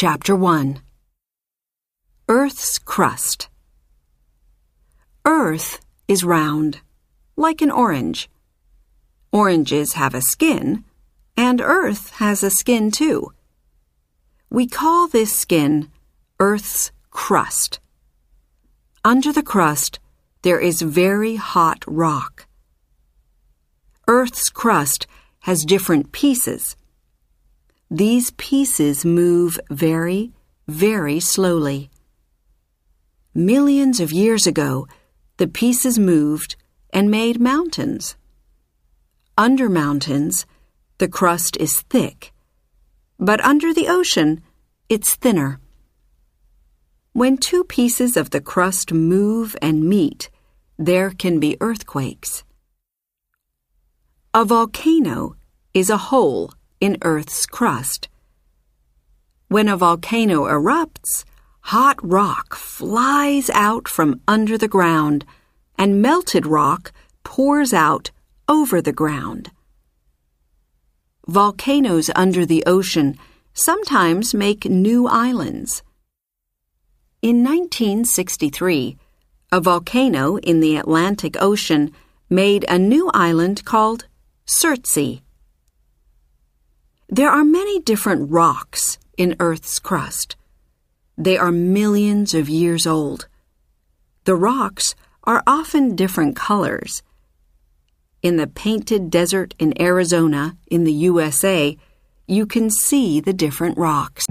Chapter 1 Earth's Crust Earth is round, like an orange. Oranges have a skin, and Earth has a skin too. We call this skin Earth's crust. Under the crust, there is very hot rock. Earth's crust has different pieces. These pieces move very, very slowly. Millions of years ago, the pieces moved and made mountains. Under mountains, the crust is thick, but under the ocean, it's thinner. When two pieces of the crust move and meet, there can be earthquakes. A volcano is a hole in Earth's crust. When a volcano erupts, hot rock flies out from under the ground and melted rock pours out over the ground. Volcanoes under the ocean sometimes make new islands. In 1963, a volcano in the Atlantic Ocean made a new island called Surtsey. There are many different rocks in Earth's crust. They are millions of years old. The rocks are often different colors. In the painted desert in Arizona, in the USA, you can see the different rocks.